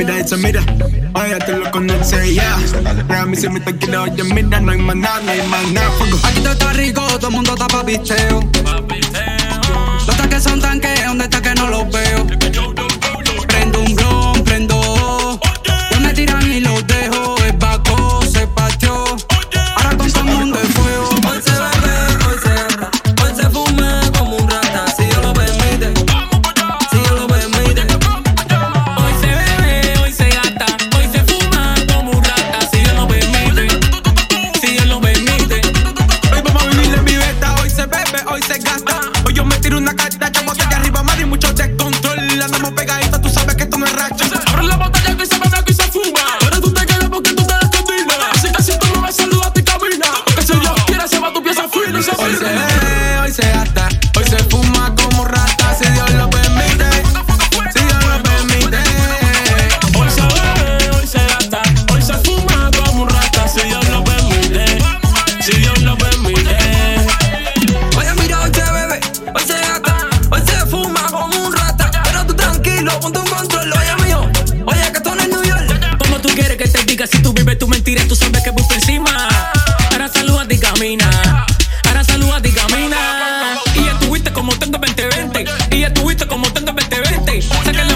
mira, eso mira. Ahora te lo conoces ya. Yeah. mí se me está quedando, oye, mira, no hay más nada, no hay más nada. Aquí todo está rico, todo el mundo está pa' pisteo. Los tanques son tanques, donde está que no los veo. Prendo un blon, prendo. Me tiran y los dejo. Si tú vives tu mentira, tú sabes que voy por encima. Ahora saluda y camina. Ahora saluda y camina. Y estuviste como tengo 2020. Y ya tuviste como tengo 2020.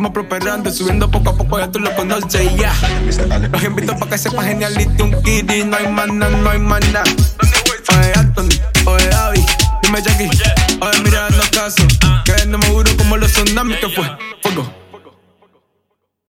estamos prosperando subiendo poco a poco, ya tú lo conoces ya. Los invito para que sepas geniality un kitty, no hay maná, no hay maná. Oye Anthony, oye Abby, dime Jackie, oye mira los casos, que no me juro como los tsunamis que fue.